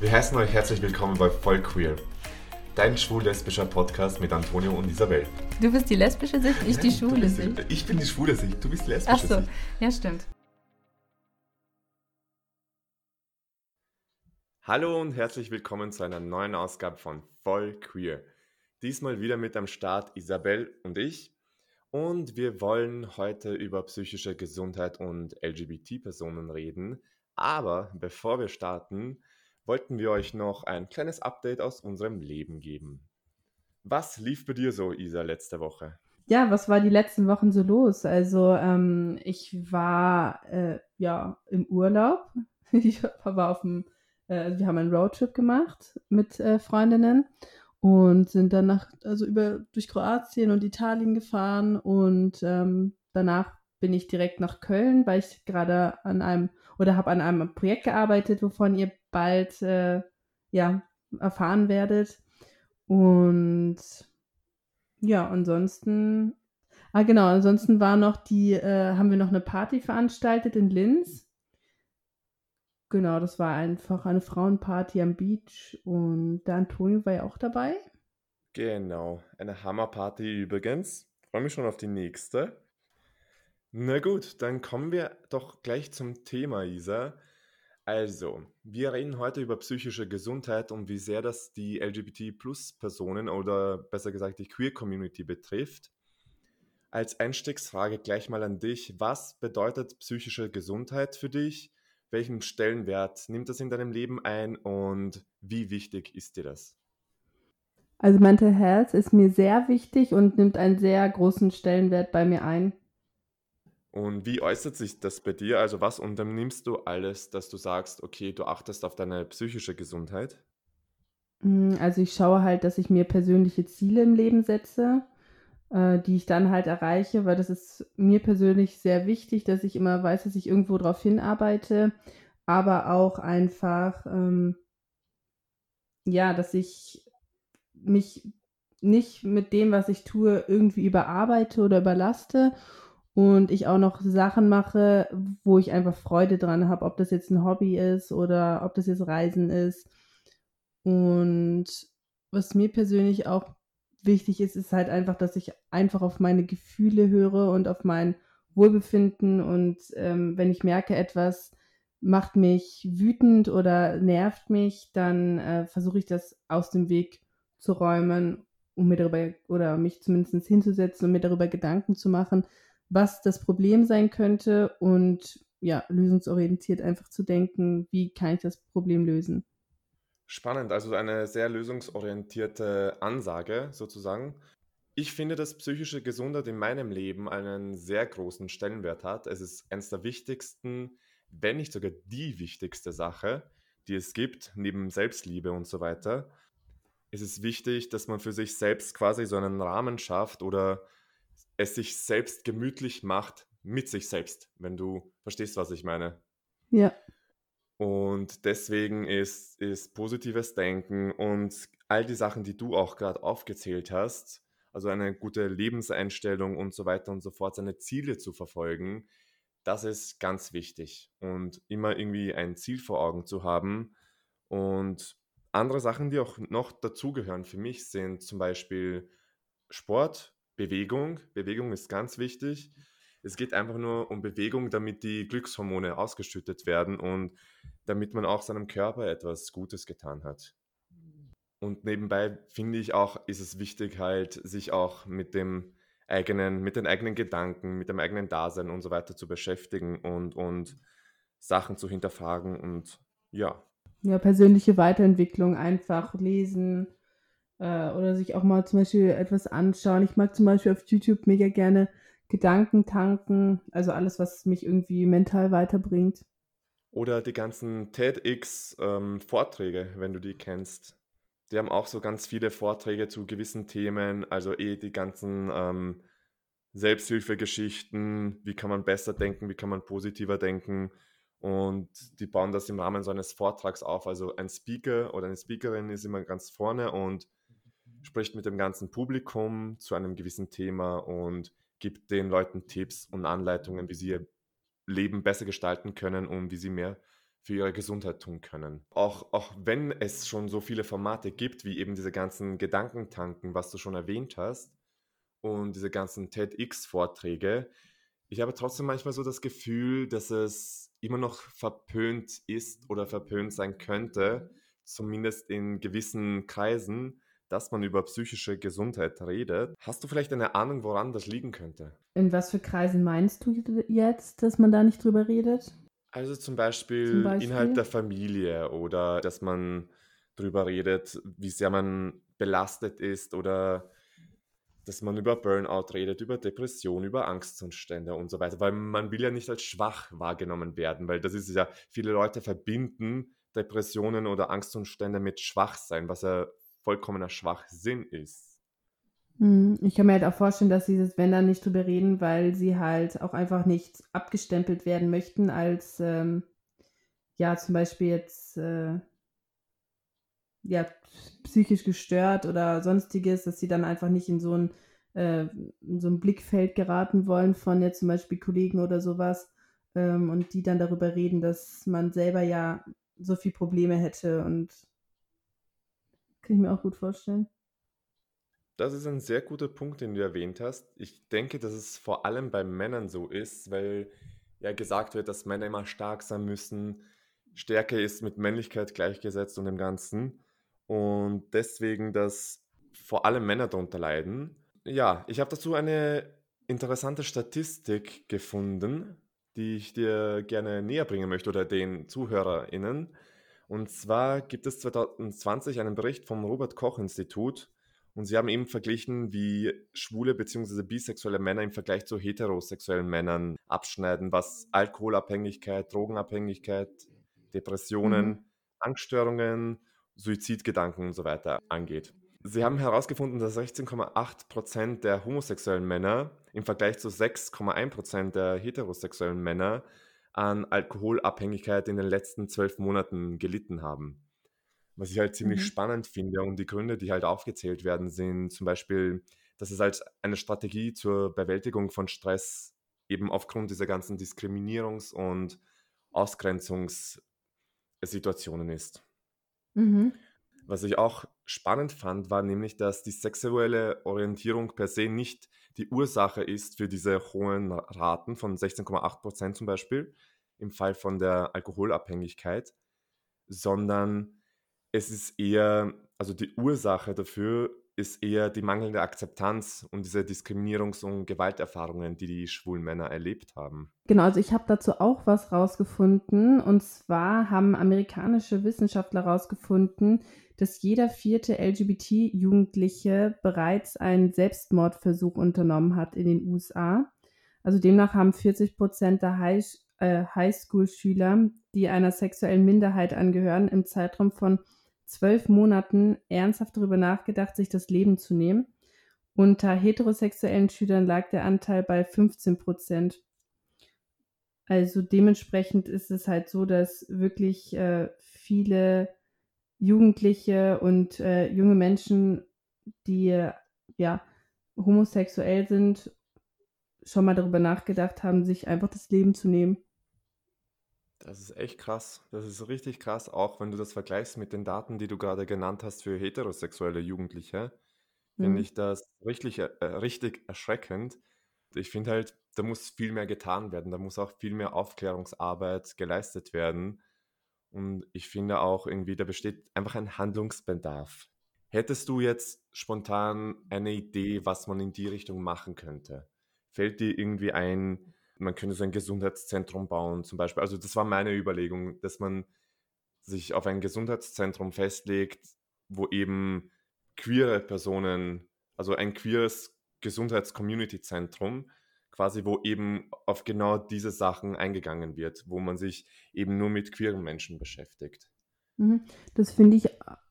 Wir heißen euch herzlich willkommen bei Voll Queer, dein schwul-lesbischer Podcast mit Antonio und Isabel. Du bist die lesbische Sicht, ich die schwule bist, Sicht. Ich bin die schwule Sicht, du bist die lesbische Ach so, Sicht. ja stimmt. Hallo und herzlich willkommen zu einer neuen Ausgabe von Voll Queer. Diesmal wieder mit am Start Isabel und ich. Und wir wollen heute über psychische Gesundheit und LGBT-Personen reden. Aber bevor wir starten, wollten wir euch noch ein kleines Update aus unserem Leben geben. Was lief bei dir so, Isa, letzte Woche? Ja, was war die letzten Wochen so los? Also ähm, ich war äh, ja im Urlaub. Ich war auf dem, äh, also wir haben einen Roadtrip gemacht mit äh, Freundinnen und sind dann nach, also über durch Kroatien und Italien gefahren und ähm, danach bin ich direkt nach Köln, weil ich gerade an einem oder habe an einem Projekt gearbeitet, wovon ihr bald äh, ja erfahren werdet. Und ja, ansonsten, ah genau, ansonsten war noch die, äh, haben wir noch eine Party veranstaltet in Linz. Genau, das war einfach eine Frauenparty am Beach und der Antonio war ja auch dabei. Genau, eine Hammerparty übrigens. Freue mich schon auf die nächste. Na gut, dann kommen wir doch gleich zum Thema, Isa. Also, wir reden heute über psychische Gesundheit und wie sehr das die LGBT-Plus-Personen oder besser gesagt die Queer-Community betrifft. Als Einstiegsfrage gleich mal an dich. Was bedeutet psychische Gesundheit für dich? Welchen Stellenwert nimmt das in deinem Leben ein und wie wichtig ist dir das? Also Mental Health ist mir sehr wichtig und nimmt einen sehr großen Stellenwert bei mir ein. Und wie äußert sich das bei dir? Also was unternimmst du alles, dass du sagst, okay, du achtest auf deine psychische Gesundheit? Mm, Also ich schaue halt, dass ich mir persönliche Ziele im Leben setze, äh, die ich dann halt erreiche, weil das ist mir persönlich sehr wichtig, dass ich immer weiß, dass ich irgendwo drauf hinarbeite, aber auch einfach, ähm, ja, dass ich mich nicht mit dem, was ich tue, irgendwie überarbeite oder überlaste und ich auch noch Sachen mache, wo ich einfach Freude dran habe, ob das jetzt ein Hobby ist oder ob das jetzt Reisen ist. Und was mir persönlich auch wichtig ist, ist halt einfach, dass ich einfach auf meine Gefühle höre und auf mein Wohlbefinden. Und ähm, wenn ich merke, etwas macht mich wütend oder nervt mich, dann äh, versuche ich das aus dem Weg zu räumen, um mir darüber oder mich zumindest hinzusetzen und mir darüber Gedanken zu machen, was das Problem sein könnte und ja, lösungsorientiert einfach zu denken, wie kann ich das Problem lösen. Spannend, also eine sehr lösungsorientierte Ansage sozusagen. Ich finde, dass psychische Gesundheit in meinem Leben einen sehr großen Stellenwert hat. Es ist eines der wichtigsten, wenn nicht sogar die wichtigste Sache, die es gibt, neben Selbstliebe und so weiter. Es ist wichtig, dass man für sich selbst quasi so einen Rahmen schafft oder es sich selbst gemütlich macht mit sich selbst, wenn du verstehst, was ich meine. Ja, Und deswegen ist, ist positives Denken und all die Sachen, die du auch gerade aufgezählt hast, also eine gute Lebenseinstellung und so weiter und so fort, seine Ziele zu verfolgen, das ist ganz wichtig. Und immer irgendwie ein Ziel vor Augen zu haben. Und andere Sachen, die auch noch dazugehören für mich, sind zum Beispiel Sport, Bewegung. Bewegung ist ganz wichtig. Es geht einfach nur um Bewegung, damit die Glückshormone ausgeschüttet werden und damit man auch seinem Körper etwas Gutes getan hat. Und nebenbei finde ich auch, ist es wichtig halt, sich auch mit dem eigenen, mit den eigenen Gedanken, mit dem eigenen Dasein und so weiter zu beschäftigen und, und Sachen zu hinterfragen und ja, ja, persönliche Weiterentwicklung, einfach lesen äh, oder sich auch mal zum Beispiel etwas anschauen. Ich mag zum Beispiel auf YouTube mega gerne Gedanken tanken, also alles, was mich irgendwie mental weiterbringt. Oder die ganzen TEDx-Vorträge, wenn du die kennst. Die haben auch so ganz viele Vorträge zu gewissen Themen, also eh die ganzen ähm, Selbsthilfegeschichten, wie kann man besser denken, wie kann man positiver denken. Und die bauen das im Rahmen so eines Vortrags auf. Also ein Speaker oder eine Speakerin ist immer ganz vorne und spricht mit dem ganzen Publikum zu einem gewissen Thema und gibt den Leuten Tipps und Anleitungen, wie sie ihr Leben besser gestalten können und wie sie mehr für ihre Gesundheit tun können. Auch, auch wenn es schon so viele Formate gibt, wie eben diese ganzen Gedankentanken, was du schon erwähnt hast, und diese ganzen TEDx-Vorträge, ich habe trotzdem manchmal so das Gefühl, dass es immer noch verpönt ist oder verpönt sein könnte, zumindest in gewissen Kreisen, dass man über psychische Gesundheit redet. Hast du vielleicht eine Ahnung, woran das liegen könnte? In was für Kreisen meinst du jetzt, dass man da nicht drüber redet? Also zum Beispiel, zum Beispiel? innerhalb der Familie oder dass man drüber redet, wie sehr man belastet ist oder dass man über Burnout redet, über Depression, über Angstzustände und so weiter, weil man will ja nicht als schwach wahrgenommen werden, weil das ist ja, viele Leute verbinden Depressionen oder Angstzustände mit Schwachsein, was ja vollkommener Schwachsinn ist. Hm, ich kann mir halt auch vorstellen, dass sie das, wenn dann nicht drüber reden, weil sie halt auch einfach nicht abgestempelt werden möchten als, ähm, ja, zum Beispiel jetzt, äh, ja, psychisch gestört oder sonstiges, dass sie dann einfach nicht in so ein, äh, in so ein Blickfeld geraten wollen von jetzt zum Beispiel Kollegen oder sowas ähm, und die dann darüber reden, dass man selber ja so viel Probleme hätte und kann ich mir auch gut vorstellen. Das ist ein sehr guter Punkt, den du erwähnt hast. Ich denke, dass es vor allem bei Männern so ist, weil ja gesagt wird, dass Männer immer stark sein müssen. Stärke ist mit Männlichkeit gleichgesetzt und dem Ganzen und deswegen, dass vor allem Männer darunter leiden. Ja, ich habe dazu eine interessante Statistik gefunden, die ich dir gerne näher bringen möchte oder den ZuhörerInnen. Und zwar gibt es 2020 einen Bericht vom Robert Koch Institut und sie haben eben verglichen, wie schwule bzw. bisexuelle Männer im Vergleich zu heterosexuellen Männern abschneiden, was Alkoholabhängigkeit, Drogenabhängigkeit, Depressionen, mhm. Angststörungen Suizidgedanken und so weiter angeht. Sie haben herausgefunden, dass 16,8% der homosexuellen Männer im Vergleich zu 6,1% der heterosexuellen Männer an Alkoholabhängigkeit in den letzten zwölf Monaten gelitten haben. Was ich halt ziemlich mhm. spannend finde und die Gründe, die halt aufgezählt werden, sind zum Beispiel, dass es als eine Strategie zur Bewältigung von Stress eben aufgrund dieser ganzen Diskriminierungs- und Ausgrenzungssituationen ist. Mhm. Was ich auch spannend fand, war nämlich, dass die sexuelle Orientierung per se nicht die Ursache ist für diese hohen Raten von 16,8 Prozent zum Beispiel im Fall von der Alkoholabhängigkeit, sondern es ist eher, also die Ursache dafür ist eher die mangelnde Akzeptanz und diese Diskriminierungs- und Gewalterfahrungen, die die schwulen Männer erlebt haben. Genau, also ich habe dazu auch was rausgefunden. Und zwar haben amerikanische Wissenschaftler rausgefunden, dass jeder vierte LGBT-Jugendliche bereits einen Selbstmordversuch unternommen hat in den USA. Also demnach haben 40 Prozent der High, äh, Highschool-Schüler, die einer sexuellen Minderheit angehören, im Zeitraum von zwölf Monaten ernsthaft darüber nachgedacht, sich das Leben zu nehmen. Unter heterosexuellen Schülern lag der Anteil bei 15 Prozent. Also dementsprechend ist es halt so, dass wirklich äh, viele Jugendliche und äh, junge Menschen, die äh, ja homosexuell sind, schon mal darüber nachgedacht haben, sich einfach das Leben zu nehmen. Das ist echt krass. Das ist richtig krass, auch wenn du das vergleichst mit den Daten, die du gerade genannt hast für heterosexuelle Jugendliche. Mhm. Finde ich das richtig, äh, richtig erschreckend. Ich finde halt, da muss viel mehr getan werden. Da muss auch viel mehr Aufklärungsarbeit geleistet werden. Und ich finde auch irgendwie, da besteht einfach ein Handlungsbedarf. Hättest du jetzt spontan eine Idee, was man in die Richtung machen könnte? Fällt dir irgendwie ein, man könnte so ein Gesundheitszentrum bauen zum Beispiel. Also das war meine Überlegung, dass man sich auf ein Gesundheitszentrum festlegt, wo eben queere Personen, also ein queeres Gesundheits-Community-Zentrum, quasi, wo eben auf genau diese Sachen eingegangen wird, wo man sich eben nur mit queeren Menschen beschäftigt. Mhm. Das finde ich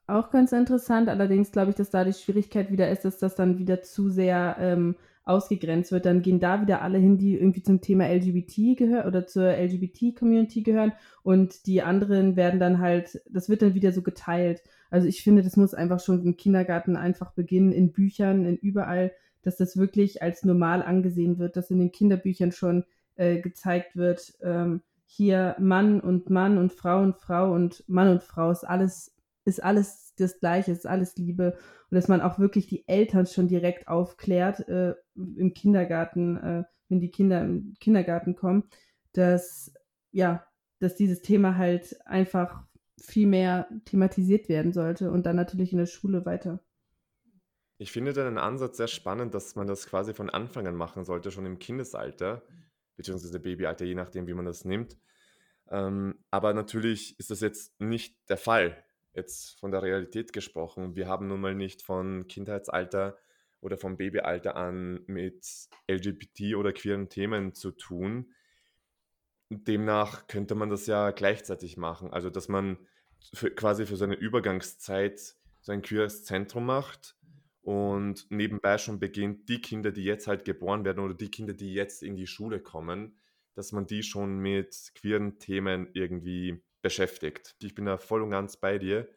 auch ganz interessant. Allerdings glaube ich, dass da die Schwierigkeit wieder ist, dass das dann wieder zu sehr ähm, ausgegrenzt wird, dann gehen da wieder alle hin, die irgendwie zum Thema LGBT gehören oder zur LGBT-Community gehören und die anderen werden dann halt, das wird dann wieder so geteilt. Also ich finde, das muss einfach schon im Kindergarten einfach beginnen, in Büchern, in überall, dass das wirklich als normal angesehen wird, dass in den Kinderbüchern schon äh, gezeigt wird, ähm, hier Mann und Mann und Frau und Frau und Mann und Frau ist alles, ist alles das Gleiche, ist alles Liebe. Und dass man auch wirklich die Eltern schon direkt aufklärt äh, im Kindergarten, äh, wenn die Kinder im Kindergarten kommen, dass, ja, dass dieses Thema halt einfach viel mehr thematisiert werden sollte und dann natürlich in der Schule weiter. Ich finde deinen Ansatz sehr spannend, dass man das quasi von Anfang an machen sollte, schon im Kindesalter, beziehungsweise Babyalter, je nachdem, wie man das nimmt. Ähm, aber natürlich ist das jetzt nicht der Fall, jetzt von der Realität gesprochen. Wir haben nun mal nicht von Kindheitsalter oder vom Babyalter an mit LGBT oder queeren Themen zu tun. Demnach könnte man das ja gleichzeitig machen. Also, dass man für, quasi für seine Übergangszeit so queeres Zentrum macht und nebenbei schon beginnt, die Kinder, die jetzt halt geboren werden oder die Kinder, die jetzt in die Schule kommen, dass man die schon mit queeren Themen irgendwie beschäftigt. Ich bin da voll und ganz bei dir,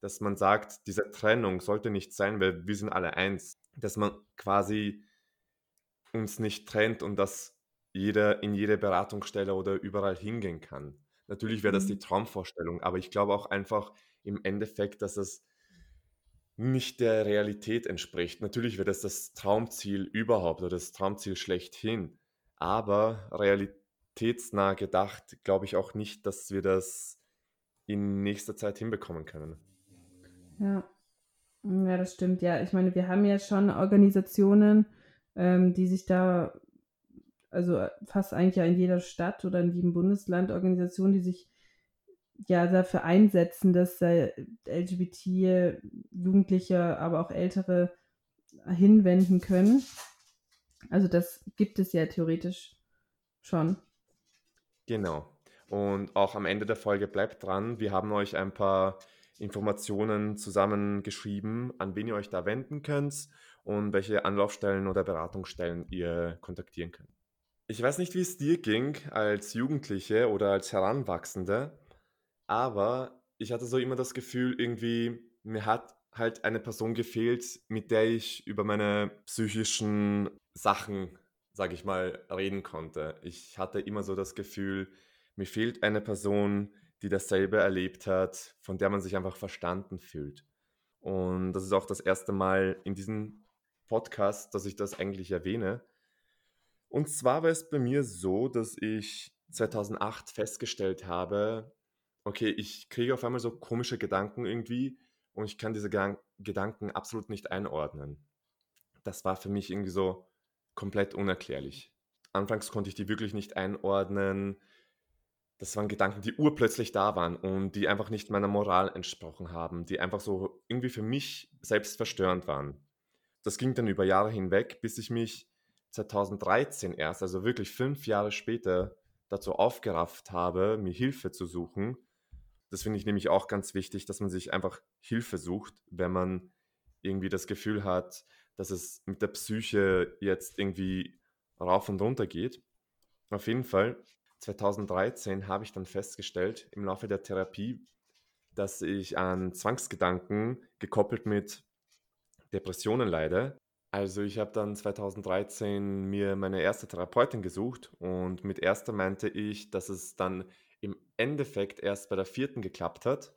dass man sagt, diese Trennung sollte nicht sein, weil wir sind alle eins, dass man quasi uns nicht trennt und dass jeder in jede Beratungsstelle oder überall hingehen kann. Natürlich wäre das die mhm. Traumvorstellung, aber ich glaube auch einfach im Endeffekt, dass es nicht der Realität entspricht. Natürlich wäre das das Traumziel überhaupt oder das Traumziel schlechthin, aber realitätsnah gedacht glaube ich auch nicht, dass wir das in nächster Zeit hinbekommen können. Ja, ja, das stimmt. Ja, ich meine, wir haben ja schon Organisationen, ähm, die sich da also äh, fast eigentlich ja in jeder Stadt oder in jedem Bundesland Organisationen, die sich ja dafür einsetzen, dass LGBT Jugendliche, aber auch Ältere hinwenden können. Also das gibt es ja theoretisch schon. Genau. Und auch am Ende der Folge bleibt dran. Wir haben euch ein paar Informationen zusammengeschrieben, an wen ihr euch da wenden könnt und welche Anlaufstellen oder Beratungsstellen ihr kontaktieren könnt. Ich weiß nicht, wie es dir ging als Jugendliche oder als Heranwachsende, aber ich hatte so immer das Gefühl, irgendwie, mir hat halt eine Person gefehlt, mit der ich über meine psychischen Sachen, sag ich mal, reden konnte. Ich hatte immer so das Gefühl, mir fehlt eine Person, die dasselbe erlebt hat, von der man sich einfach verstanden fühlt. Und das ist auch das erste Mal in diesem Podcast, dass ich das eigentlich erwähne. Und zwar war es bei mir so, dass ich 2008 festgestellt habe, okay, ich kriege auf einmal so komische Gedanken irgendwie und ich kann diese Gedank Gedanken absolut nicht einordnen. Das war für mich irgendwie so komplett unerklärlich. Anfangs konnte ich die wirklich nicht einordnen. Das waren Gedanken, die urplötzlich da waren und die einfach nicht meiner Moral entsprochen haben, die einfach so irgendwie für mich selbst verstörend waren. Das ging dann über Jahre hinweg, bis ich mich 2013 erst, also wirklich fünf Jahre später, dazu aufgerafft habe, mir Hilfe zu suchen. Das finde ich nämlich auch ganz wichtig, dass man sich einfach Hilfe sucht, wenn man irgendwie das Gefühl hat, dass es mit der Psyche jetzt irgendwie rauf und runter geht. Auf jeden Fall, 2013 habe ich dann festgestellt im Laufe der Therapie, dass ich an Zwangsgedanken gekoppelt mit Depressionen leide also ich habe dann 2013 mir meine erste Therapeutin gesucht und mit erster meinte ich, dass es dann Endeffekt erst bei der vierten geklappt hat.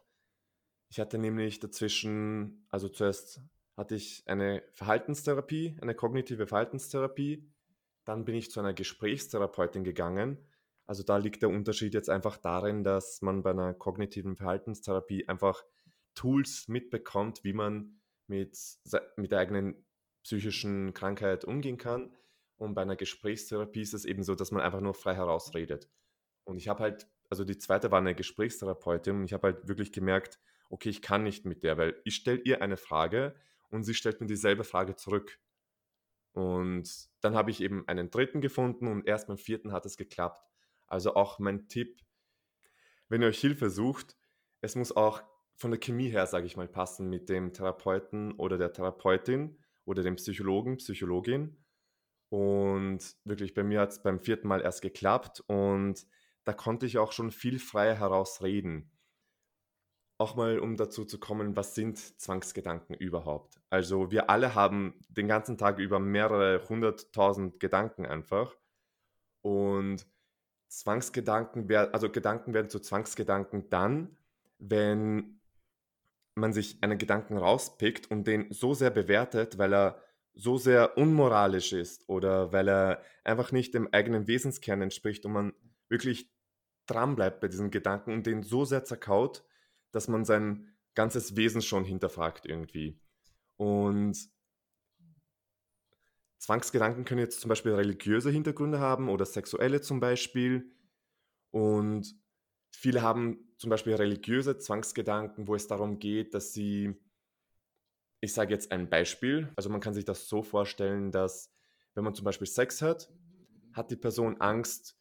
Ich hatte nämlich dazwischen, also zuerst hatte ich eine Verhaltenstherapie, eine kognitive Verhaltenstherapie, dann bin ich zu einer Gesprächstherapeutin gegangen. Also da liegt der Unterschied jetzt einfach darin, dass man bei einer kognitiven Verhaltenstherapie einfach Tools mitbekommt, wie man mit, mit der eigenen psychischen Krankheit umgehen kann. Und bei einer Gesprächstherapie ist es eben so, dass man einfach nur frei herausredet. Und ich habe halt, also die zweite war eine Gesprächstherapeutin und ich habe halt wirklich gemerkt, okay, ich kann nicht mit der, weil ich stelle ihr eine Frage und sie stellt mir dieselbe Frage zurück. Und dann habe ich eben einen dritten gefunden und erst beim vierten hat es geklappt. Also auch mein Tipp, wenn ihr euch Hilfe sucht, es muss auch von der Chemie her, sage ich mal, passen mit dem Therapeuten oder der Therapeutin oder dem Psychologen, Psychologin. Und wirklich, bei mir hat es beim vierten Mal erst geklappt und da konnte ich auch schon viel freier herausreden. Auch mal, um dazu zu kommen, was sind Zwangsgedanken überhaupt? Also wir alle haben den ganzen Tag über mehrere hunderttausend Gedanken einfach. Und Zwangsgedanken werden, also Gedanken werden zu Zwangsgedanken dann, wenn man sich einen Gedanken rauspickt und den so sehr bewertet, weil er so sehr unmoralisch ist oder weil er einfach nicht dem eigenen Wesenskern entspricht und man wirklich dranbleibt bei diesen Gedanken und den so sehr zerkaut, dass man sein ganzes Wesen schon hinterfragt irgendwie. Und Zwangsgedanken können jetzt zum Beispiel religiöse Hintergründe haben oder sexuelle zum Beispiel. Und viele haben zum Beispiel religiöse Zwangsgedanken, wo es darum geht, dass sie, ich sage jetzt ein Beispiel, also man kann sich das so vorstellen, dass wenn man zum Beispiel Sex hat, hat die Person Angst,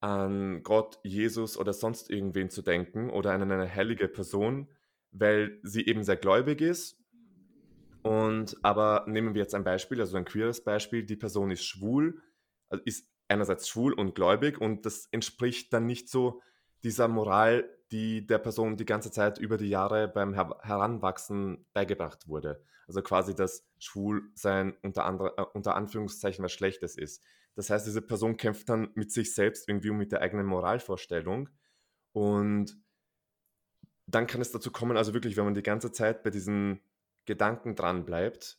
an Gott, Jesus oder sonst irgendwen zu denken oder an eine heilige Person, weil sie eben sehr gläubig ist. Und aber nehmen wir jetzt ein Beispiel, also ein queeres Beispiel, die Person ist schwul, also ist einerseits schwul und gläubig und das entspricht dann nicht so dieser Moral, die der Person die ganze Zeit über die Jahre beim Her Heranwachsen beigebracht wurde. Also quasi, dass Schwulsein unter, andere, äh, unter Anführungszeichen was Schlechtes ist. Das heißt, diese Person kämpft dann mit sich selbst irgendwie und mit der eigenen Moralvorstellung. Und dann kann es dazu kommen, also wirklich, wenn man die ganze Zeit bei diesen Gedanken dran bleibt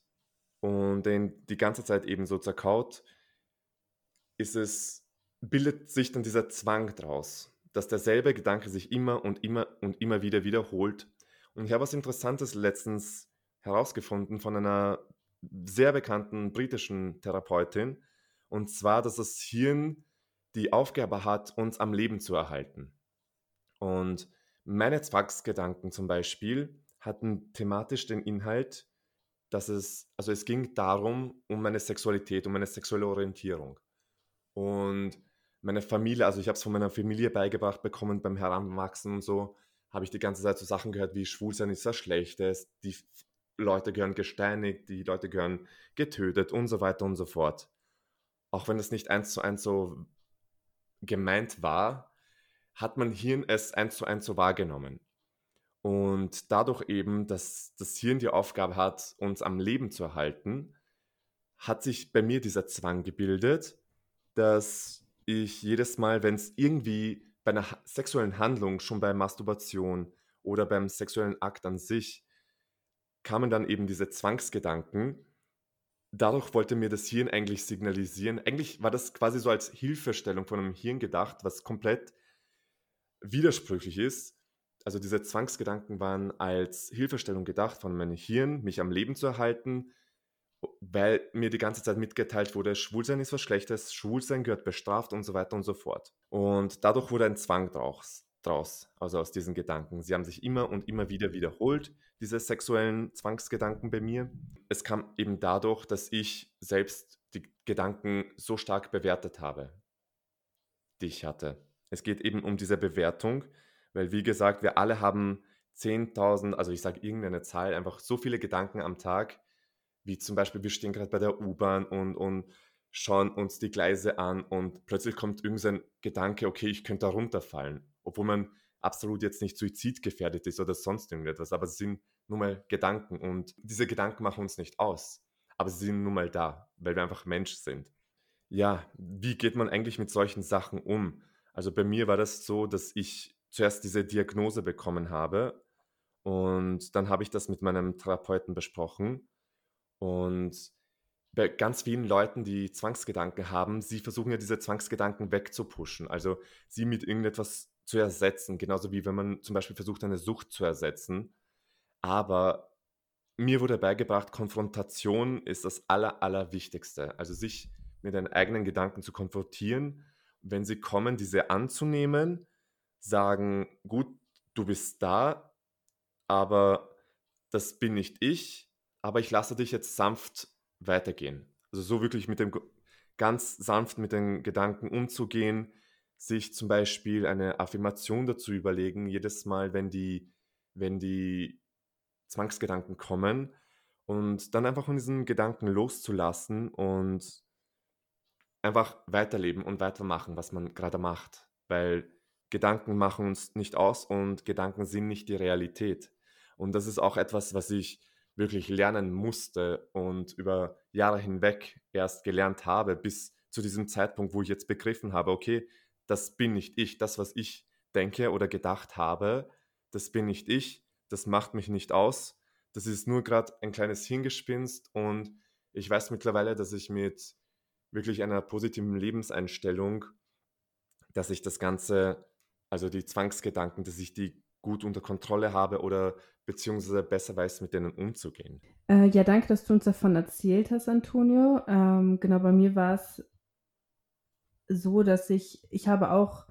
und den die ganze Zeit eben so zerkaut, ist es, bildet sich dann dieser Zwang draus dass derselbe Gedanke sich immer und immer und immer wieder wiederholt. Und ich habe was Interessantes letztens herausgefunden von einer sehr bekannten britischen Therapeutin. Und zwar, dass das Hirn die Aufgabe hat, uns am Leben zu erhalten. Und meine Zwangsgedanken zum Beispiel hatten thematisch den Inhalt, dass es, also es ging darum, um meine Sexualität, um meine sexuelle Orientierung. Und meine Familie, also ich habe es von meiner Familie beigebracht bekommen beim Heranwachsen und so, habe ich die ganze Zeit so Sachen gehört wie Schwulsein ist was Schlechtes, die Leute gehören gesteinigt, die Leute gehören getötet und so weiter und so fort. Auch wenn es nicht eins zu eins so gemeint war, hat mein Hirn es eins zu eins so wahrgenommen. Und dadurch eben, dass das Hirn die Aufgabe hat, uns am Leben zu erhalten, hat sich bei mir dieser Zwang gebildet, dass ich jedes Mal, wenn es irgendwie bei einer sexuellen Handlung, schon bei Masturbation oder beim sexuellen Akt an sich, kamen dann eben diese Zwangsgedanken. Dadurch wollte mir das Hirn eigentlich signalisieren. Eigentlich war das quasi so als Hilfestellung von einem Hirn gedacht, was komplett widersprüchlich ist. Also diese Zwangsgedanken waren als Hilfestellung gedacht von meinem Hirn, mich am Leben zu erhalten, weil mir die ganze Zeit mitgeteilt wurde, Schwulsein ist was Schlechtes, Schwulsein gehört bestraft und so weiter und so fort. Und dadurch wurde ein Zwang draus, draus, also aus diesen Gedanken. Sie haben sich immer und immer wieder wiederholt, diese sexuellen Zwangsgedanken bei mir. Es kam eben dadurch, dass ich selbst die Gedanken so stark bewertet habe, die ich hatte. Es geht eben um diese Bewertung, weil wie gesagt, wir alle haben 10.000, also ich sage irgendeine Zahl, einfach so viele Gedanken am Tag, wie zum Beispiel, wir stehen gerade bei der U-Bahn und, und schauen uns die Gleise an und plötzlich kommt irgendein Gedanke, okay, ich könnte da runterfallen, obwohl man absolut jetzt nicht suizidgefährdet ist oder sonst irgendetwas, aber es sind nur mal Gedanken und diese Gedanken machen uns nicht aus, aber sie sind nun mal da, weil wir einfach Mensch sind. Ja, wie geht man eigentlich mit solchen Sachen um? Also bei mir war das so, dass ich zuerst diese Diagnose bekommen habe und dann habe ich das mit meinem Therapeuten besprochen und bei ganz vielen Leuten, die Zwangsgedanken haben, sie versuchen ja diese Zwangsgedanken wegzupushen, also sie mit irgendetwas zu ersetzen, genauso wie wenn man zum Beispiel versucht, eine Sucht zu ersetzen. Aber mir wurde beigebracht, Konfrontation ist das Aller, Allerwichtigste. Also sich mit den eigenen Gedanken zu konfrontieren, wenn sie kommen, diese anzunehmen, sagen, gut, du bist da, aber das bin nicht ich, aber ich lasse dich jetzt sanft weitergehen. Also so wirklich mit dem ganz sanft mit den Gedanken umzugehen, sich zum Beispiel eine Affirmation dazu überlegen, jedes Mal, wenn die, wenn die Zwangsgedanken kommen und dann einfach von diesen Gedanken loszulassen und einfach weiterleben und weitermachen, was man gerade macht, weil Gedanken machen uns nicht aus und Gedanken sind nicht die Realität. Und das ist auch etwas, was ich wirklich lernen musste und über Jahre hinweg erst gelernt habe, bis zu diesem Zeitpunkt, wo ich jetzt begriffen habe, okay, das bin nicht ich. Das, was ich denke oder gedacht habe, das bin nicht ich. Das macht mich nicht aus. Das ist nur gerade ein kleines Hingespinst und ich weiß mittlerweile, dass ich mit wirklich einer positiven Lebenseinstellung, dass ich das Ganze, also die Zwangsgedanken, dass ich die gut unter Kontrolle habe oder beziehungsweise besser weiß, mit denen umzugehen. Äh, ja, danke, dass du uns davon erzählt hast, Antonio. Ähm, genau, bei mir war es so, dass ich, ich habe auch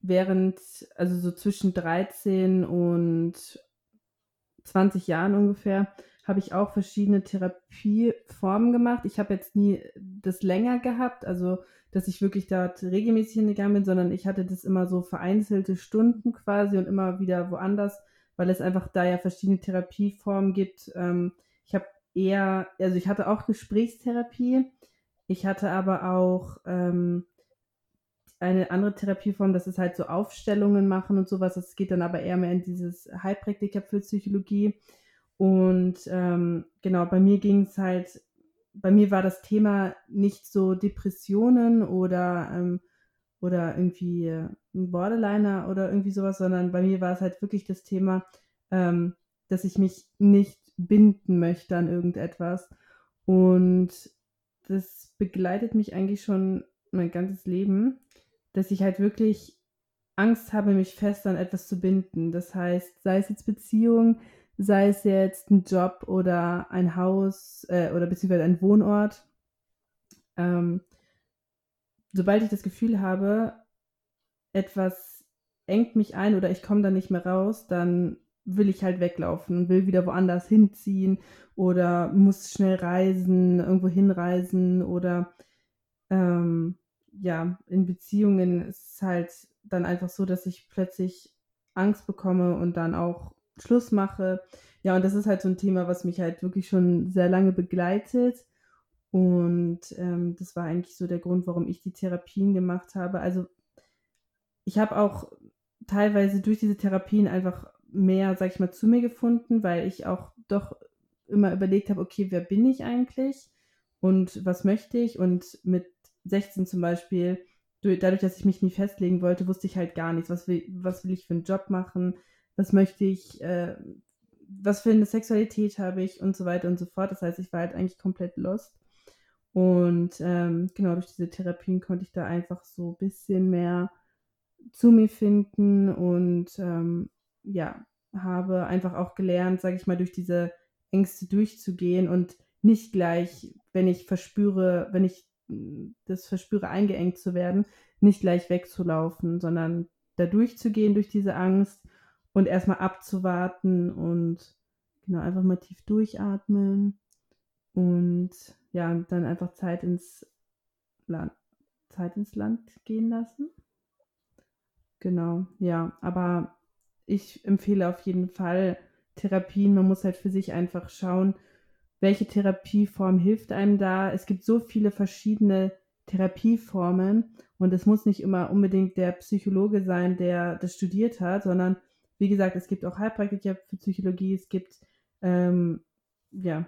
während, also so zwischen 13 und 20 Jahren ungefähr, habe ich auch verschiedene Therapieformen gemacht. Ich habe jetzt nie das länger gehabt, also dass ich wirklich dort regelmäßig hingegangen bin, sondern ich hatte das immer so vereinzelte Stunden quasi und immer wieder woanders, weil es einfach da ja verschiedene Therapieformen gibt. Ähm, ich habe eher, also ich hatte auch Gesprächstherapie, ich hatte aber auch ähm, eine andere Therapieform, das ist halt so Aufstellungen machen und sowas. Das geht dann aber eher mehr in dieses Heilpraktiker für Psychologie. Und ähm, genau, bei mir ging es halt, bei mir war das Thema nicht so Depressionen oder, ähm, oder irgendwie ein Borderliner oder irgendwie sowas, sondern bei mir war es halt wirklich das Thema, ähm, dass ich mich nicht binden möchte an irgendetwas. Und das begleitet mich eigentlich schon mein ganzes Leben, dass ich halt wirklich Angst habe, mich fest an etwas zu binden. Das heißt, sei es jetzt Beziehung, sei es jetzt ein Job oder ein Haus äh, oder beziehungsweise ein Wohnort. Ähm, sobald ich das Gefühl habe, etwas engt mich ein oder ich komme da nicht mehr raus, dann will ich halt weglaufen will wieder woanders hinziehen oder muss schnell reisen, irgendwo hinreisen oder ähm, ja, in Beziehungen ist es halt dann einfach so, dass ich plötzlich Angst bekomme und dann auch Schluss mache. Ja, und das ist halt so ein Thema, was mich halt wirklich schon sehr lange begleitet. Und ähm, das war eigentlich so der Grund, warum ich die Therapien gemacht habe. Also ich habe auch teilweise durch diese Therapien einfach mehr, sag ich mal, zu mir gefunden, weil ich auch doch immer überlegt habe, okay, wer bin ich eigentlich und was möchte ich? Und mit 16 zum Beispiel, dadurch, dass ich mich nie festlegen wollte, wusste ich halt gar nichts. Was will, was will ich für einen Job machen? Was möchte ich, äh, was für eine Sexualität habe ich und so weiter und so fort. Das heißt, ich war halt eigentlich komplett lost. Und ähm, genau durch diese Therapien konnte ich da einfach so ein bisschen mehr zu mir finden und ähm, ja, habe einfach auch gelernt, sage ich mal, durch diese Ängste durchzugehen und nicht gleich, wenn ich verspüre, wenn ich das verspüre, eingeengt zu werden, nicht gleich wegzulaufen, sondern da durchzugehen durch diese Angst und erstmal abzuwarten und genau einfach mal tief durchatmen und ja, dann einfach Zeit ins Land, Zeit ins Land gehen lassen. Genau, ja, aber ich empfehle auf jeden Fall Therapien. Man muss halt für sich einfach schauen, welche Therapieform hilft einem da. Es gibt so viele verschiedene Therapieformen und es muss nicht immer unbedingt der Psychologe sein, der das studiert hat, sondern wie gesagt, es gibt auch Heilpraktiker für Psychologie, es gibt ähm, ja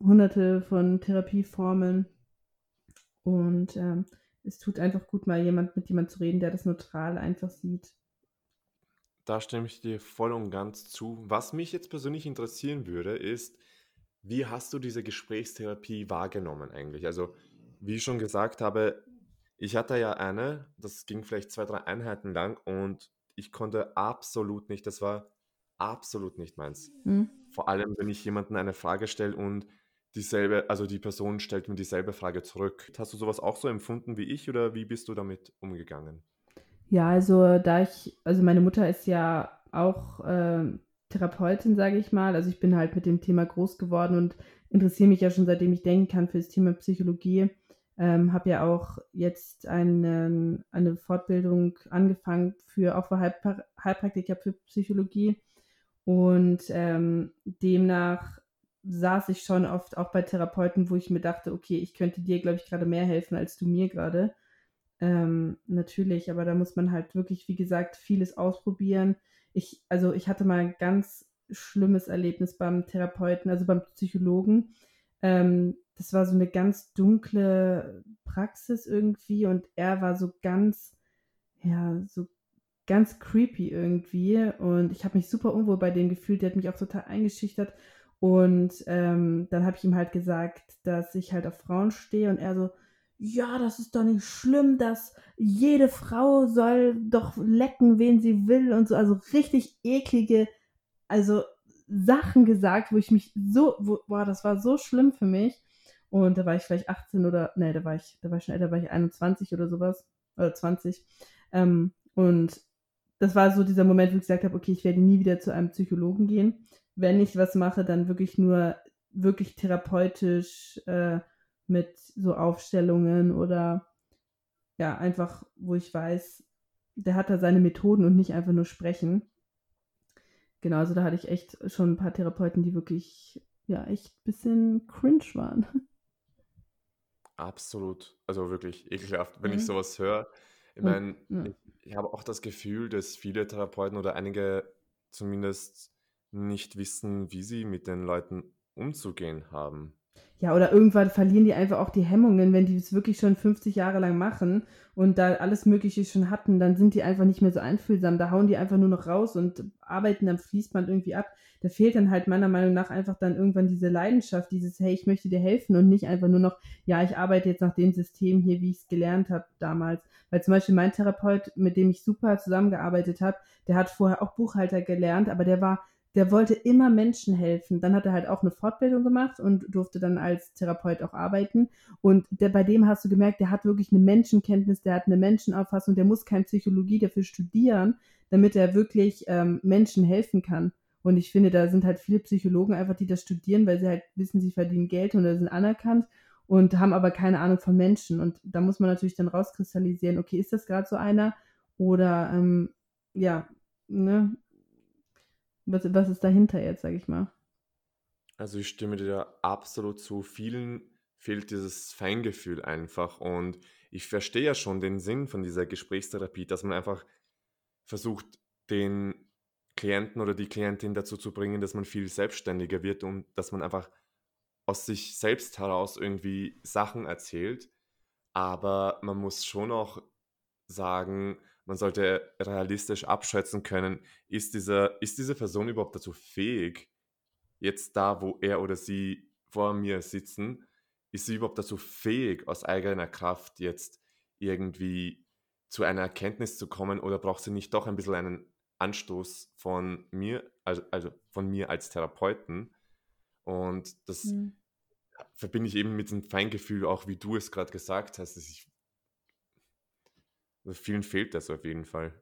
hunderte von Therapieformen und ähm, es tut einfach gut, mal jemand mit jemand zu reden, der das neutral einfach sieht. Da stimme ich dir voll und ganz zu. Was mich jetzt persönlich interessieren würde, ist, wie hast du diese Gesprächstherapie wahrgenommen eigentlich? Also, wie ich schon gesagt habe, ich hatte ja eine, das ging vielleicht zwei, drei Einheiten lang und ich konnte absolut nicht, das war absolut nicht meins. Mhm. Vor allem, wenn ich jemanden eine Frage stelle und dieselbe, also die Person stellt mir dieselbe Frage zurück. Hast du sowas auch so empfunden wie ich oder wie bist du damit umgegangen? Ja, also da ich, also meine Mutter ist ja auch äh, Therapeutin, sage ich mal. Also ich bin halt mit dem Thema groß geworden und interessiere mich ja schon seitdem ich denken kann für das Thema Psychologie. Ähm, habe ja auch jetzt eine, eine Fortbildung angefangen für auch für Heilpra Heilpraktiker für Psychologie und ähm, demnach saß ich schon oft auch bei Therapeuten, wo ich mir dachte, okay, ich könnte dir, glaube ich, gerade mehr helfen als du mir gerade. Ähm, natürlich, aber da muss man halt wirklich, wie gesagt, vieles ausprobieren ich, also ich hatte mal ein ganz schlimmes Erlebnis beim Therapeuten, also beim Psychologen. Ähm, das war so eine ganz dunkle Praxis irgendwie und er war so ganz ja, so ganz creepy irgendwie. Und ich habe mich super unwohl bei dem gefühlt. Der hat mich auch total eingeschüchtert. Und ähm, dann habe ich ihm halt gesagt, dass ich halt auf Frauen stehe. Und er so, ja, das ist doch nicht schlimm, dass jede Frau soll doch lecken, wen sie will und so. Also richtig eklige, also Sachen gesagt, wo ich mich so, wo, boah, das war so schlimm für mich. Und da war ich vielleicht 18 oder, nee, da war ich, da war ich schon älter, da war ich 21 oder sowas, oder 20. Ähm, und das war so dieser Moment, wo ich gesagt habe, okay, ich werde nie wieder zu einem Psychologen gehen. Wenn ich was mache, dann wirklich nur wirklich therapeutisch äh, mit so Aufstellungen oder ja, einfach, wo ich weiß, der hat da seine Methoden und nicht einfach nur sprechen. Genau, also da hatte ich echt schon ein paar Therapeuten, die wirklich, ja, echt ein bisschen cringe waren. Absolut. Also wirklich ekelhaft, wenn ich sowas höre. Ich meine, ja. ich habe auch das Gefühl, dass viele Therapeuten oder einige zumindest nicht wissen, wie sie mit den Leuten umzugehen haben. Ja, oder irgendwann verlieren die einfach auch die Hemmungen, wenn die es wirklich schon 50 Jahre lang machen und da alles Mögliche schon hatten, dann sind die einfach nicht mehr so einfühlsam. Da hauen die einfach nur noch raus und arbeiten am Fließband irgendwie ab. Da fehlt dann halt meiner Meinung nach einfach dann irgendwann diese Leidenschaft, dieses, hey, ich möchte dir helfen und nicht einfach nur noch, ja, ich arbeite jetzt nach dem System hier, wie ich es gelernt habe damals. Weil zum Beispiel mein Therapeut, mit dem ich super zusammengearbeitet habe, der hat vorher auch Buchhalter gelernt, aber der war der wollte immer Menschen helfen. Dann hat er halt auch eine Fortbildung gemacht und durfte dann als Therapeut auch arbeiten. Und der, bei dem hast du gemerkt, der hat wirklich eine Menschenkenntnis, der hat eine Menschenauffassung, der muss kein Psychologie dafür studieren, damit er wirklich ähm, Menschen helfen kann. Und ich finde, da sind halt viele Psychologen einfach, die das studieren, weil sie halt wissen, sie verdienen Geld und sind anerkannt und haben aber keine Ahnung von Menschen. Und da muss man natürlich dann rauskristallisieren, okay, ist das gerade so einer? Oder ähm, ja, ne, was, was ist dahinter jetzt, sag ich mal? Also ich stimme dir absolut zu. Vielen fehlt dieses Feingefühl einfach. Und ich verstehe ja schon den Sinn von dieser Gesprächstherapie, dass man einfach versucht, den Klienten oder die Klientin dazu zu bringen, dass man viel selbstständiger wird und dass man einfach aus sich selbst heraus irgendwie Sachen erzählt. Aber man muss schon auch sagen, man sollte realistisch abschätzen können, ist, dieser, ist diese Person überhaupt dazu fähig, jetzt da, wo er oder sie vor mir sitzen, ist sie überhaupt dazu fähig, aus eigener Kraft jetzt irgendwie zu einer Erkenntnis zu kommen oder braucht sie nicht doch ein bisschen einen Anstoß von mir, also, also von mir als Therapeuten? Und das mhm. verbinde ich eben mit dem Feingefühl, auch wie du es gerade gesagt hast, dass ich also vielen fehlt das auf jeden Fall.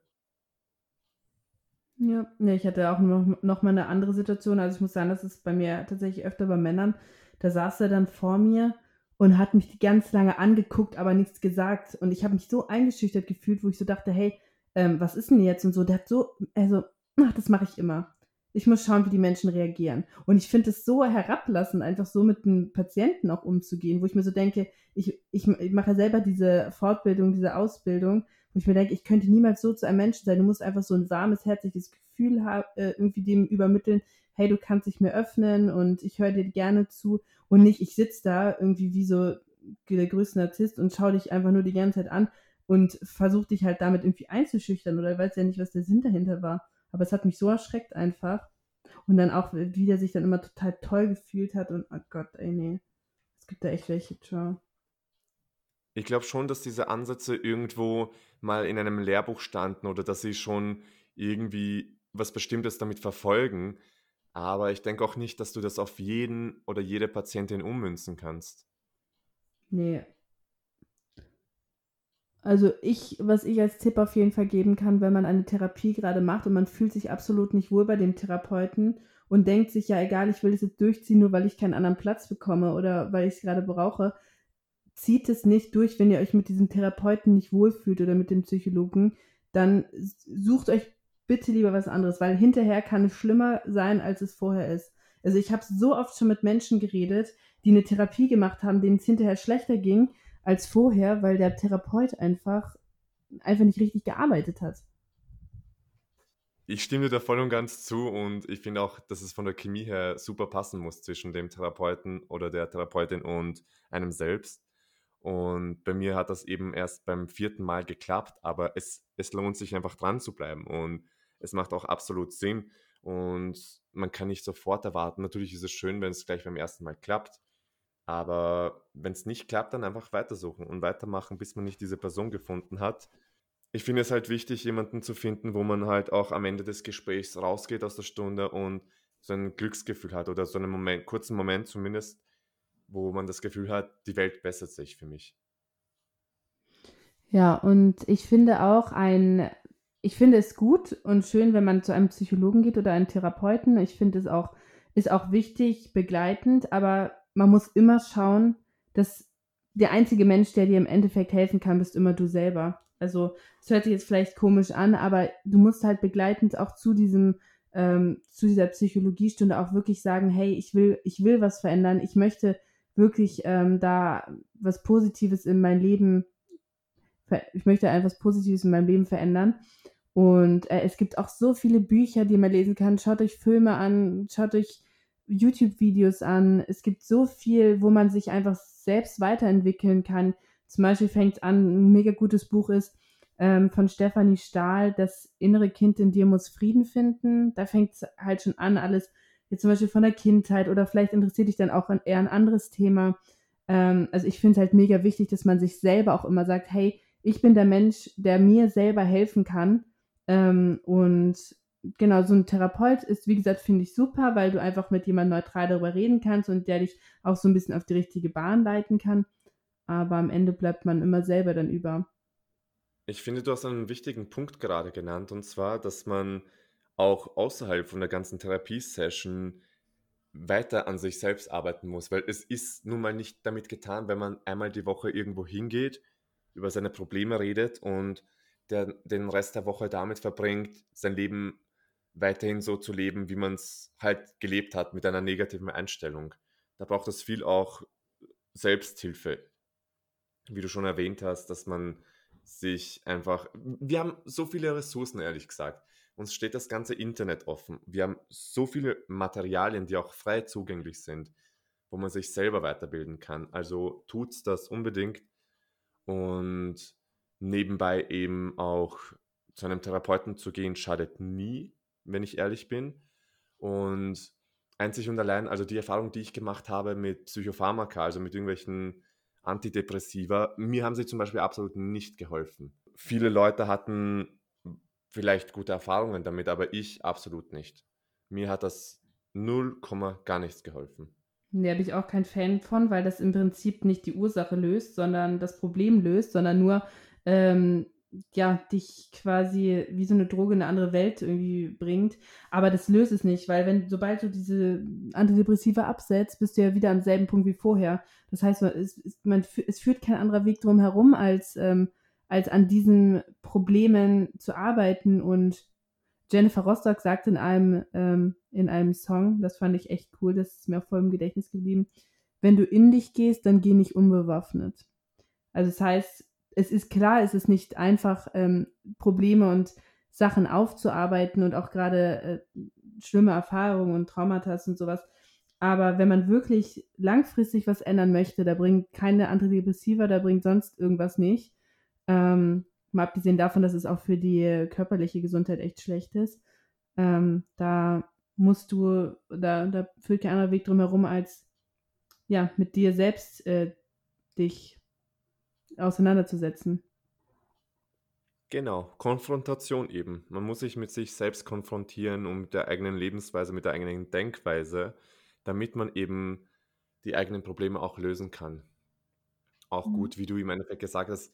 Ja, nee, ich hatte auch noch, noch mal eine andere Situation. Also ich muss sagen, das ist bei mir tatsächlich öfter bei Männern. Da saß er dann vor mir und hat mich ganz lange angeguckt, aber nichts gesagt. Und ich habe mich so eingeschüchtert gefühlt, wo ich so dachte, hey, ähm, was ist denn jetzt? Und so, der hat so, also, ach, das mache ich immer. Ich muss schauen, wie die Menschen reagieren. Und ich finde es so herablassend, einfach so mit einem Patienten auch umzugehen, wo ich mir so denke, ich, ich, ich mache selber diese Fortbildung, diese Ausbildung, wo ich mir denke, ich könnte niemals so zu einem Menschen sein. Du musst einfach so ein warmes, herzliches Gefühl haben, äh, irgendwie dem übermitteln, hey, du kannst dich mir öffnen und ich höre dir gerne zu und nicht, ich sitze da irgendwie wie so der größte Narzisst und schaue dich einfach nur die ganze Zeit an und versuche dich halt damit irgendwie einzuschüchtern oder weiß ja nicht, was der Sinn dahinter war. Aber es hat mich so erschreckt einfach. Und dann auch, wie der sich dann immer total toll gefühlt hat und oh Gott, ey, nee. Es gibt da echt welche, ciao. Ich glaube schon, dass diese Ansätze irgendwo mal in einem Lehrbuch standen oder dass sie schon irgendwie was Bestimmtes damit verfolgen. Aber ich denke auch nicht, dass du das auf jeden oder jede Patientin ummünzen kannst. Nee, also ich, was ich als Tipp auf jeden Fall geben kann, wenn man eine Therapie gerade macht und man fühlt sich absolut nicht wohl bei dem Therapeuten und denkt sich, ja egal, ich will das jetzt durchziehen, nur weil ich keinen anderen Platz bekomme oder weil ich es gerade brauche, zieht es nicht durch, wenn ihr euch mit diesem Therapeuten nicht wohlfühlt oder mit dem Psychologen, dann sucht euch bitte lieber was anderes, weil hinterher kann es schlimmer sein, als es vorher ist. Also ich habe so oft schon mit Menschen geredet, die eine Therapie gemacht haben, denen es hinterher schlechter ging, als vorher, weil der Therapeut einfach, einfach nicht richtig gearbeitet hat. Ich stimme dir da voll und ganz zu und ich finde auch, dass es von der Chemie her super passen muss zwischen dem Therapeuten oder der Therapeutin und einem selbst. Und bei mir hat das eben erst beim vierten Mal geklappt, aber es, es lohnt sich einfach dran zu bleiben und es macht auch absolut Sinn und man kann nicht sofort erwarten. Natürlich ist es schön, wenn es gleich beim ersten Mal klappt, aber wenn es nicht klappt, dann einfach weitersuchen und weitermachen, bis man nicht diese Person gefunden hat. Ich finde es halt wichtig, jemanden zu finden, wo man halt auch am Ende des Gesprächs rausgeht aus der Stunde und so ein Glücksgefühl hat oder so einen Moment, kurzen Moment zumindest, wo man das Gefühl hat, die Welt bessert sich für mich. Ja, und ich finde auch ein, ich finde es gut und schön, wenn man zu einem Psychologen geht oder einen Therapeuten. Ich finde es auch, ist auch wichtig, begleitend, aber man muss immer schauen, dass der einzige Mensch, der dir im Endeffekt helfen kann, bist immer du selber. Also, es hört sich jetzt vielleicht komisch an, aber du musst halt begleitend auch zu diesem ähm, zu dieser Psychologiestunde auch wirklich sagen, hey, ich will, ich will was verändern, ich möchte wirklich ähm, da was Positives in mein Leben, ich möchte etwas Positives in meinem Leben verändern. Und äh, es gibt auch so viele Bücher, die man lesen kann. Schaut euch Filme an, schaut euch YouTube-Videos an. Es gibt so viel, wo man sich einfach selbst weiterentwickeln kann. Zum Beispiel fängt es an, ein mega gutes Buch ist ähm, von Stefanie Stahl, Das innere Kind in dir muss Frieden finden. Da fängt es halt schon an, alles jetzt zum Beispiel von der Kindheit oder vielleicht interessiert dich dann auch eher ein anderes Thema. Ähm, also ich finde es halt mega wichtig, dass man sich selber auch immer sagt, hey, ich bin der Mensch, der mir selber helfen kann. Ähm, und genau, so ein Therapeut ist, wie gesagt, finde ich super, weil du einfach mit jemandem neutral darüber reden kannst und der dich auch so ein bisschen auf die richtige Bahn leiten kann. Aber am Ende bleibt man immer selber dann über. Ich finde, du hast einen wichtigen Punkt gerade genannt, und zwar, dass man auch außerhalb von der ganzen Therapiesession weiter an sich selbst arbeiten muss, weil es ist nun mal nicht damit getan, wenn man einmal die Woche irgendwo hingeht, über seine Probleme redet und der, den Rest der Woche damit verbringt, sein Leben weiterhin so zu leben, wie man es halt gelebt hat, mit einer negativen Einstellung. Da braucht es viel auch Selbsthilfe. Wie du schon erwähnt hast, dass man sich einfach, wir haben so viele Ressourcen, ehrlich gesagt. Uns steht das ganze Internet offen. Wir haben so viele Materialien, die auch frei zugänglich sind, wo man sich selber weiterbilden kann. Also tut's das unbedingt und nebenbei eben auch zu einem Therapeuten zu gehen, schadet nie, wenn ich ehrlich bin. Und einzig und allein, also die Erfahrung, die ich gemacht habe mit Psychopharmaka, also mit irgendwelchen Antidepressiva, mir haben sie zum Beispiel absolut nicht geholfen. Viele Leute hatten vielleicht gute Erfahrungen damit, aber ich absolut nicht. Mir hat das 0, gar nichts geholfen. Da habe ich auch kein Fan von, weil das im Prinzip nicht die Ursache löst, sondern das Problem löst, sondern nur ähm, ja, dich quasi wie so eine Droge in eine andere Welt irgendwie bringt. Aber das löst es nicht, weil wenn, sobald du diese Antidepressiva absetzt, bist du ja wieder am selben Punkt wie vorher. Das heißt, es, man, es führt kein anderer Weg drum herum, als ähm, als an diesen Problemen zu arbeiten. Und Jennifer Rostock sagt in einem, ähm, in einem Song, das fand ich echt cool, das ist mir auch voll im Gedächtnis geblieben, wenn du in dich gehst, dann geh nicht unbewaffnet. Also das heißt, es ist klar, es ist nicht einfach, ähm, Probleme und Sachen aufzuarbeiten und auch gerade äh, schlimme Erfahrungen und Traumata und sowas. Aber wenn man wirklich langfristig was ändern möchte, da bringt keine Antidepressiva, da bringt sonst irgendwas nicht, ähm, mal abgesehen davon, dass es auch für die körperliche Gesundheit echt schlecht ist. Ähm, da musst du, da, da führt kein anderer Weg drum herum, als ja, mit dir selbst äh, dich auseinanderzusetzen. Genau, Konfrontation eben. Man muss sich mit sich selbst konfrontieren und mit der eigenen Lebensweise, mit der eigenen Denkweise, damit man eben die eigenen Probleme auch lösen kann. Auch mhm. gut, wie du im Endeffekt gesagt hast,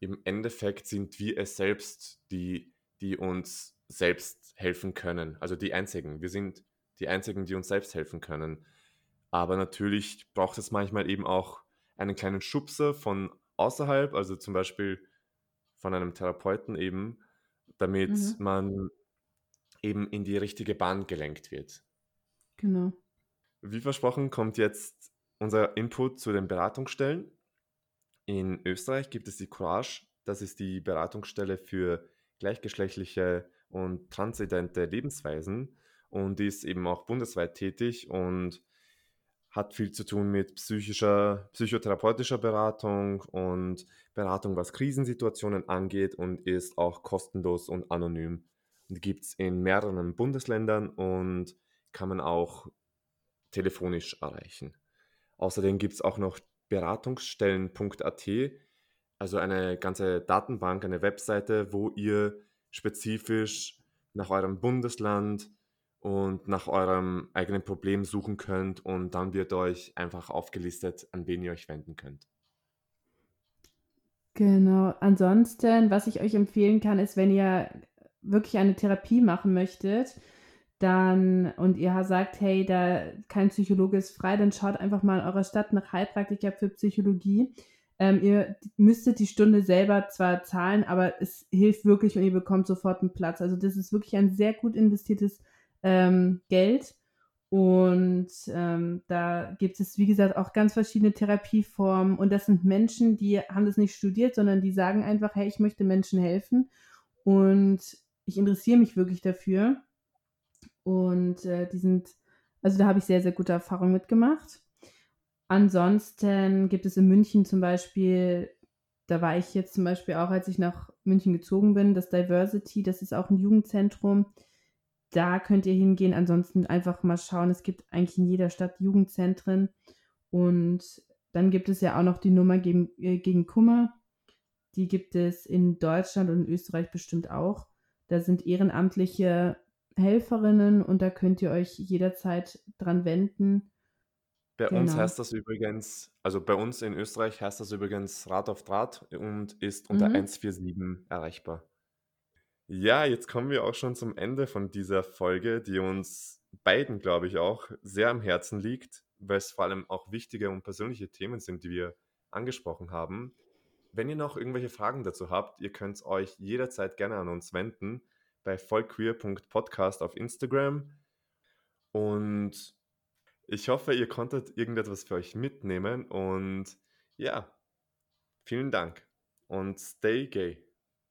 im Endeffekt sind wir es selbst, die, die uns selbst helfen können. Also die Einzigen. Wir sind die Einzigen, die uns selbst helfen können. Aber natürlich braucht es manchmal eben auch einen kleinen Schubser von außerhalb, also zum Beispiel von einem Therapeuten eben, damit mhm. man eben in die richtige Bahn gelenkt wird. Genau. Wie versprochen kommt jetzt unser Input zu den Beratungsstellen. In Österreich gibt es die Courage, das ist die Beratungsstelle für gleichgeschlechtliche und transidente Lebensweisen und die ist eben auch bundesweit tätig und hat viel zu tun mit psychischer, psychotherapeutischer Beratung und Beratung, was Krisensituationen angeht und ist auch kostenlos und anonym. Und gibt es in mehreren Bundesländern und kann man auch telefonisch erreichen. Außerdem gibt es auch noch beratungsstellen.at, also eine ganze Datenbank, eine Webseite, wo ihr spezifisch nach eurem Bundesland und nach eurem eigenen Problem suchen könnt und dann wird euch einfach aufgelistet, an wen ihr euch wenden könnt. Genau. Ansonsten, was ich euch empfehlen kann, ist, wenn ihr wirklich eine Therapie machen möchtet, dann und ihr sagt, hey, da kein Psychologe ist frei, dann schaut einfach mal in eurer Stadt nach Heilpraktiker für Psychologie. Ähm, ihr müsstet die Stunde selber zwar zahlen, aber es hilft wirklich und ihr bekommt sofort einen Platz. Also das ist wirklich ein sehr gut investiertes ähm, Geld. Und ähm, da gibt es, wie gesagt, auch ganz verschiedene Therapieformen. Und das sind Menschen, die haben das nicht studiert, sondern die sagen einfach, hey, ich möchte Menschen helfen. Und ich interessiere mich wirklich dafür. Und äh, die sind, also da habe ich sehr, sehr gute Erfahrungen mitgemacht. Ansonsten gibt es in München zum Beispiel, da war ich jetzt zum Beispiel auch, als ich nach München gezogen bin, das Diversity, das ist auch ein Jugendzentrum da könnt ihr hingehen. Ansonsten einfach mal schauen. Es gibt eigentlich in jeder Stadt Jugendzentren. Und dann gibt es ja auch noch die Nummer gegen, äh, gegen Kummer. Die gibt es in Deutschland und in Österreich bestimmt auch. Da sind ehrenamtliche Helferinnen und da könnt ihr euch jederzeit dran wenden. Bei genau. uns heißt das übrigens, also bei uns in Österreich heißt das übrigens Rad auf Draht und ist unter mhm. 147 erreichbar. Ja, jetzt kommen wir auch schon zum Ende von dieser Folge, die uns beiden, glaube ich, auch sehr am Herzen liegt, weil es vor allem auch wichtige und persönliche Themen sind, die wir angesprochen haben. Wenn ihr noch irgendwelche Fragen dazu habt, ihr könnt euch jederzeit gerne an uns wenden bei vollqueer.podcast auf Instagram. Und ich hoffe, ihr konntet irgendetwas für euch mitnehmen und ja, vielen Dank und stay gay.